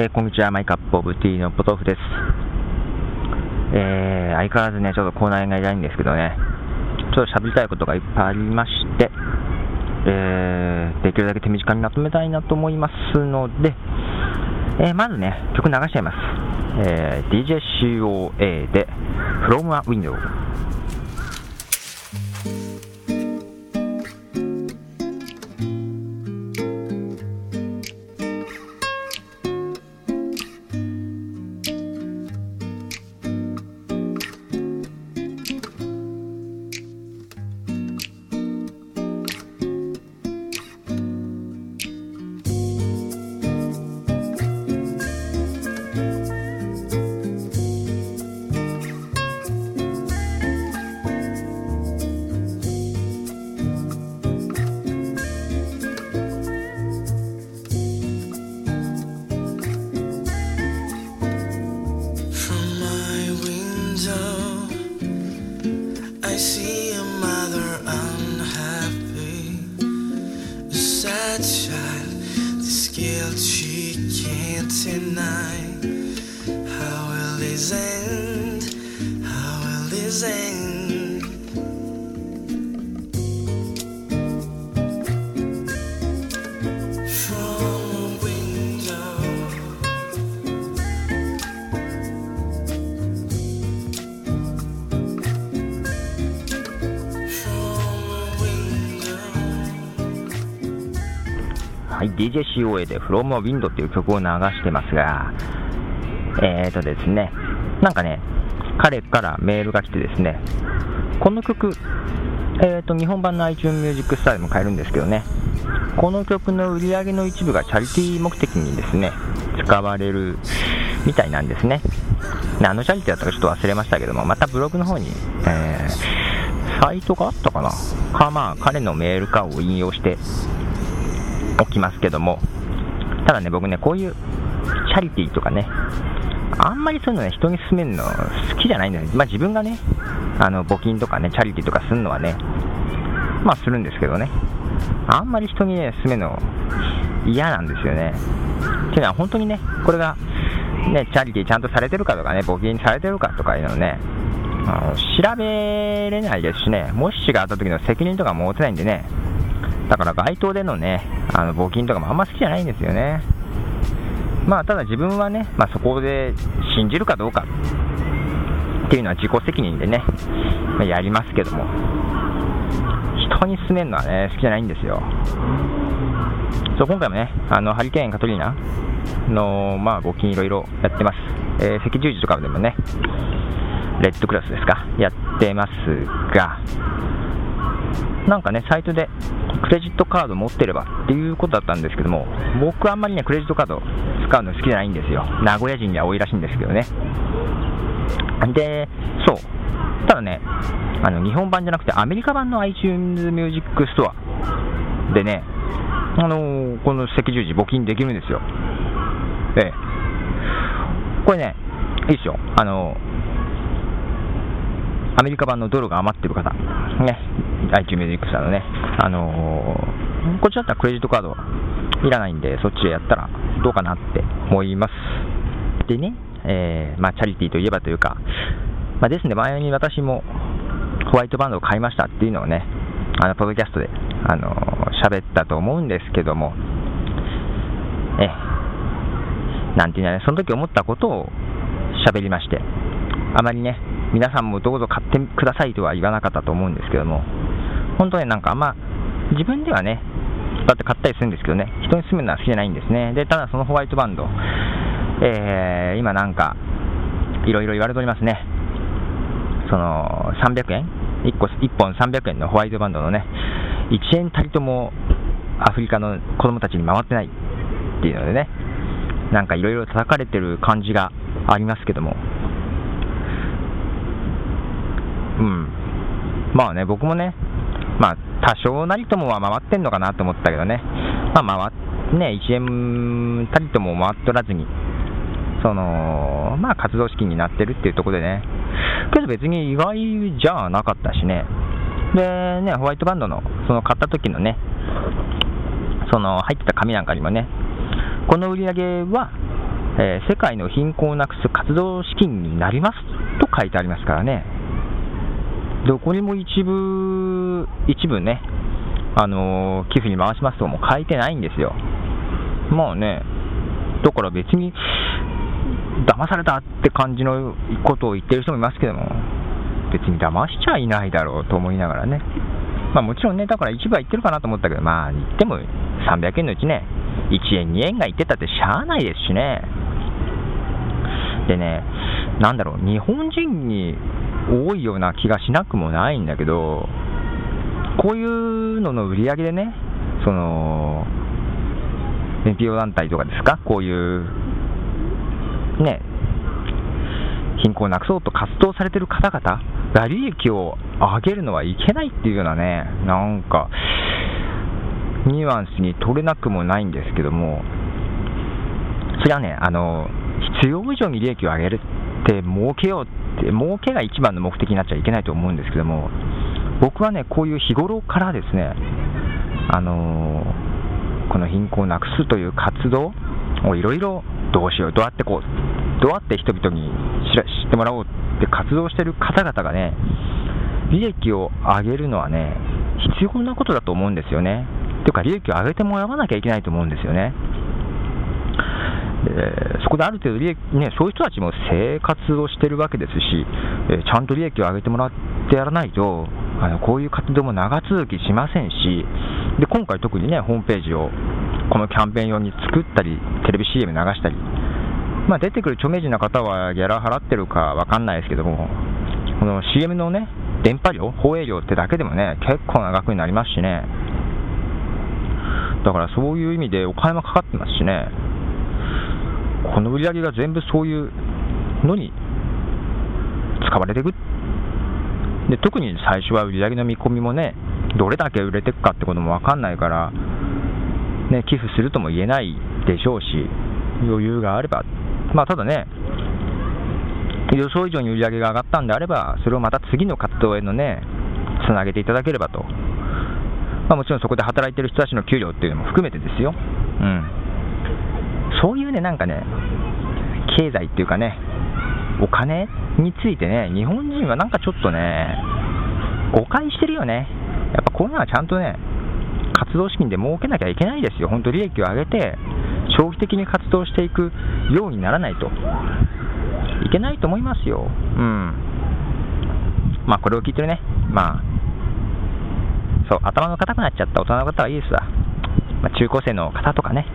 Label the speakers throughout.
Speaker 1: えー、こんにちは、マイカップオブティーのポトフです。えー、相変わらずね、ちょっとコーナーがいないんですけどね、ちょっと喋りたいことがいっぱいありまして、えー、できるだけ手短にまとめたいなと思いますので、えー、まずね、曲流しちゃいます。えー、DJCOA で From a Window。night. How will this end? How will this end? DJCOA で From a Wind っていう曲を流してますが、えーとですね、なんかね、彼からメールが来てですね、この曲、えーと、日本版の iTunes Music Star でも買えるんですけどね、この曲の売り上げの一部がチャリティー目的にですね、使われるみたいなんですね。あのチャリティーだったかちょっと忘れましたけども、またブログの方に、えー、サイトがあったかな？か、まあ、彼のメールかを引用しておきますけども、ただね、僕ね、こういうチャリティーとかね、あんまりそういうのね、人に勧めるの好きじゃないんだよね。まあ自分がね、あの、募金とかね、チャリティーとかするのはね、まあするんですけどね、あんまり人にね、勧めるの嫌なんですよね。っていうのは本当にね、これが、ね、チャリティーちゃんとされてるかとかね、募金されてるかとかいうのね、あの調べれないですしね、もしがあった時の責任とかも持てないんでね、だから街頭でのね、あの募金とかもあんま好きじゃないんですよね。まあ、ただ自分はね、まあ、そこで信じるかどうかっていうのは自己責任でね、まあ、やりますけども、人に勧めるのはね、好きじゃないんですよ。そう、今回もね、あの、ハリケーンカトリーナの、まあ、募金いろいろやってます。えー、赤十字とかでもね、レッドクラスですか、やってますが、なんかね、サイトでクレジットカード持ってればっていうことだったんですけども、僕あんまりね、クレジットカード使うの好きじゃないんですよ。名古屋人には多いらしいんですけどね。で、そう。ただね、あの、日本版じゃなくてアメリカ版の iTunes Music Store でね、あのー、この赤十字募金できるんですよ。ええ。これね、いいですよ。あのーアメリカ版のドルが余ってる方、ね、iTunes Music さんのね、あのー、こっちだったらクレジットカードいらないんで、そっちでやったらどうかなって思います。でね、えー、まあ、チャリティーといえばというか、まあ、ですね、前に私もホワイトバンドを買いましたっていうのをね、あの、ポッドキャストで、あのー、喋ったと思うんですけども、えなんていうのね、その時思ったことを喋りまして、あまりね、皆さんもどうぞ買ってくださいとは言わなかったと思うんですけども、本当ね、なんかあんま、自分ではね、だって買ったりするんですけどね、人に住むのは好きじゃないんですね。で、ただそのホワイトバンド、えー、今なんか、いろいろ言われておりますね。その、300円？1, 個1本300円のホワイトバンドのね、1円たりともアフリカの子供たちに回ってないっていうのでね、なんかいろいろ叩かれてる感じがありますけども、うん。まあね、僕もね、まあ、多少なりともは回ってんのかなと思ったけどね、まあ、回ね、1円たりとも回っとらずに、その、まあ、活動資金になってるっていうところでね、けど別に意外じゃなかったしね、で、ね、ホワイトバンドの、その買った時のね、その入ってた紙なんかにもね、この売り上げは、えー、世界の貧困をなくす活動資金になりますと書いてありますからね、どこにも一部、一部ね、あのー、寄付に回しますとも書いてないんですよ。まあね、だから別に、騙されたって感じのことを言ってる人もいますけども、別に騙しちゃいないだろうと思いながらね、まあ、もちろんね、だから一部は言ってるかなと思ったけど、まあ、言っても300円のうちね、1円、2円が言ってたってしゃあないですしね。でね、なんだろう、日本人に多いような気がしなくもないんだけど、こういうのの売り上げでね、その、NPO 団体とかですか、こういう、ね、貧困をなくそうと活動されてる方々が利益を上げるのはいけないっていうようなね、なんか、ニュアンスに取れなくもないんですけども、それはね、あの、必要以上に利益を上げるって儲けようって、儲けが一番の目的になっちゃいけないと思うんですけども、僕はね、こういう日頃からですね、あのこの貧困をなくすという活動をいろいろどうしよう、どうやってこう、どうやって人々に知ってもらおうって活動してる方々がね、利益を上げるのはね、必要なことだと思うんですよね。というか、利益を上げてもらわなきゃいけないと思うんですよね。えー、そこである程度利益、ね、そういう人たちも生活をしてるわけですし、えー、ちゃんと利益を上げてもらってやらないと、あのこういう活動も長続きしませんし、で今回特にね、ホームページをこのキャンペーン用に作ったり、テレビ CM 流したり、まあ、出てくる著名人の方はギャラ払ってるかわかんないですけども、この CM のね、電波料、放映料ってだけでもね、結構な額になりますしね、だからそういう意味でお金もかかってますしね、この売り上げが全部そういうのに使われていく。で特に最初は売り上げの見込みもね、どれだけ売れていくかってことも分かんないから、ね、寄付するとも言えないでしょうし、余裕があれば、まあ、ただね、予想以上に売り上げが上がったんであれば、それをまた次の活動へのね、つなげていただければと、まあ、もちろんそこで働いてる人たちの給料っていうのも含めてですよ。うんそういうね、なんかね、経済っていうかね、お金についてね、日本人はなんかちょっとね、誤解してるよね。やっぱこういうのはちゃんとね、活動資金で儲けなきゃいけないですよ。本当利益を上げて、長期的に活動していくようにならないといけないと思いますよ。うん。まあこれを聞いてるね、まあ、そう、頭の固くなっちゃった大人の方はいいですわ。まあ、中高生の方とかね、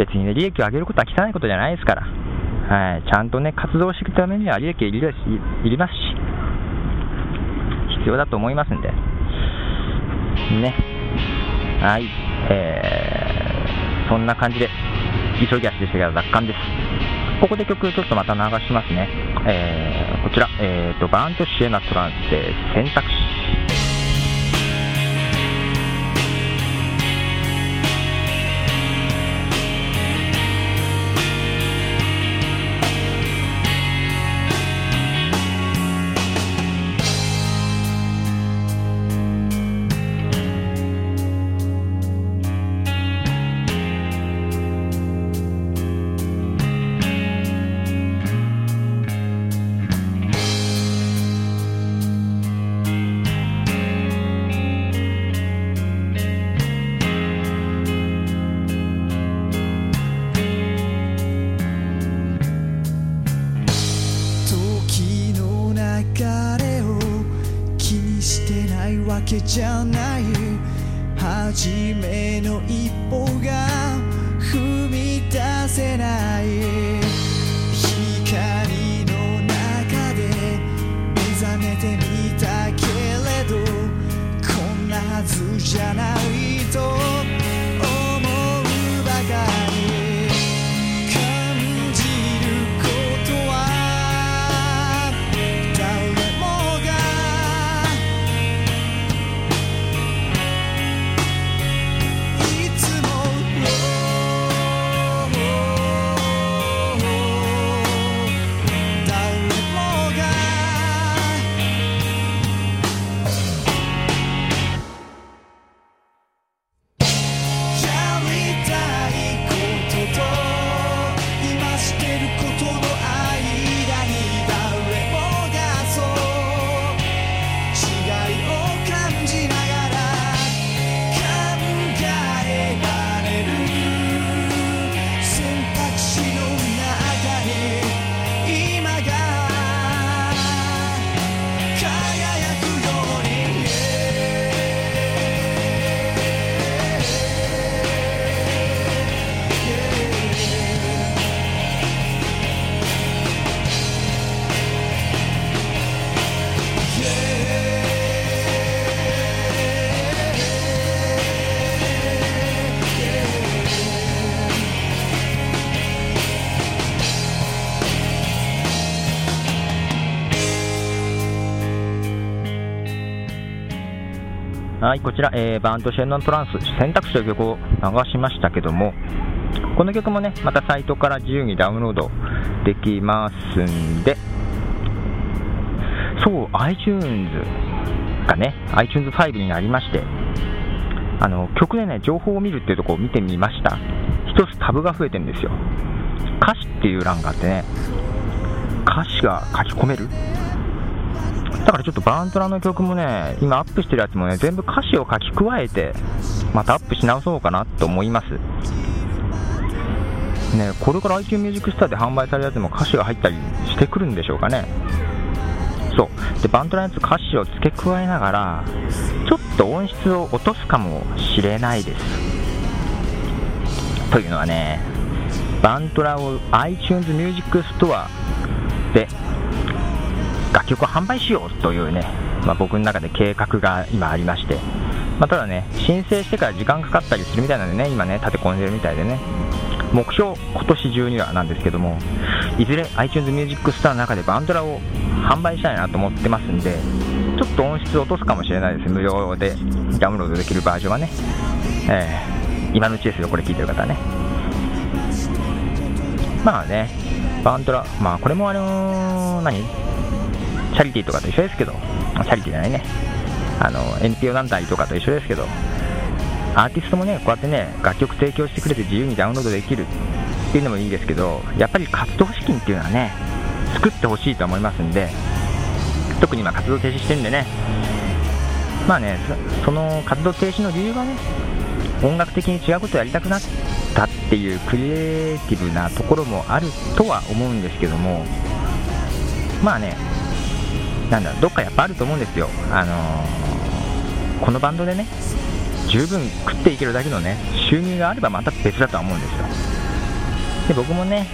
Speaker 1: 別にね、利益を上げることは汚いことじゃないですから、はい、ちゃんとね、活動していくためには利益いりいりますし、必要だと思いますんで、ね、はい、えー、そんな感じで、急ぎ足でしたけど、奪還です。ここで曲ちょっとまた流しますね。えー、こちら、えーと、バーンとシエナトランスで選択肢。けじゃない初めの一歩が踏み出せない光の中で目覚めてみたけれどこんなはずじゃないしてる声はい、こちら、えー、バンドシェンノントランス選択肢という曲を流しましたけども、この曲もね、またサイトから自由にダウンロードできますんで、そう、iTunes がね、iTunes5 になりまして、あの曲でね、情報を見るっていうところを見てみました。一つタブが増えてるんですよ。歌詞っていう欄があってね、歌詞が書き込めるだからちょっとバントラの曲もね、今アップしてるやつもね、全部歌詞を書き加えて、またアップし直そうかなと思います。ね、これから iTunes Music Store で販売されるやつも歌詞が入ったりしてくるんでしょうかね。そう。で、バントラのやつ歌詞を付け加えながら、ちょっと音質を落とすかもしれないです。というのはね、バントラを iTunes Music Store で楽曲を販売しようというね、まあ、僕の中で計画が今ありまして、まあ、ただね、申請してから時間かかったりするみたいなんでね、今ね、立て込んでるみたいでね、目標、今年中にはなんですけども、いずれ iTunes Music Store の中でバンドラを販売したいなと思ってますんで、ちょっと音質を落とすかもしれないです、無料でダウンロードできるバージョンはね、えー、今のうちですよ、これ聞いてる方はね。まあね、バンドラ、まあこれもあのー、何？チャリティーとかと一緒ですけど、チャリティーじゃないね、あの NPO 団体とかと一緒ですけど、アーティストもね、こうやってね、楽曲提供してくれて自由にダウンロードできるっていうのもいいですけど、やっぱり活動資金っていうのはね、作ってほしいと思いますんで、特に今活動停止してるんでね、まあね、その活動停止の理由はね、音楽的に違うことをやりたくなったっていうクリエイティブなところもあるとは思うんですけども、まあね、なんだどっかやっぱあると思うんですよ、あのー、このバンドでね十分食っていけるだけのね収入があればまた別だとは思うんですよ。で僕もね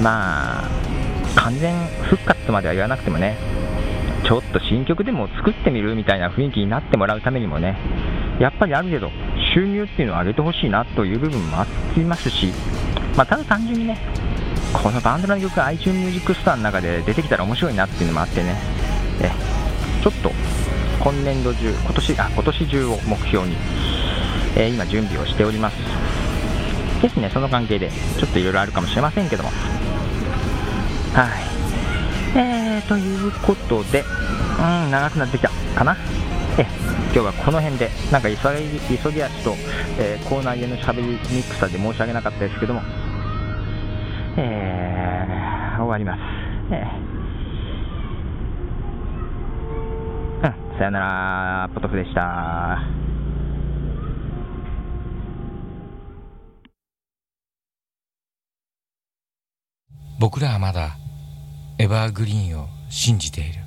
Speaker 1: まあ完全復活までは言わなくてもねちょっと新曲でも作ってみるみたいな雰囲気になってもらうためにもねやっぱりある程度収入っていうのを上げてほしいなという部分もありますし、まあ、ただ単純にねこのバンドの曲 iTunes Music Store の中で出てきたら面白いなっていうのもあってね。えちょっと今年度中今年あ今年中を目標に、えー、今準備をしております。ですねその関係でちょっといろいろあるかもしれませんけども。はい。えー、ということでうん長くなってきたかな。え今日はこの辺でなんか急ぎ急ぎ足と、えー、コーナーへのしゃべりミックスで申し訳なかったですけども。えー、終わります。えー、うん、さよなら、ポトフでした。
Speaker 2: 僕らはまだエバーグリーンを信じている。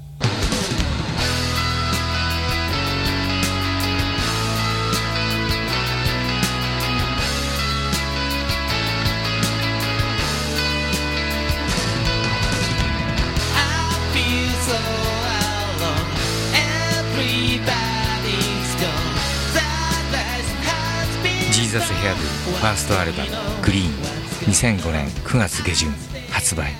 Speaker 2: ザスヘアドゥファーストアルバム「グリーン」2005年9月下旬発売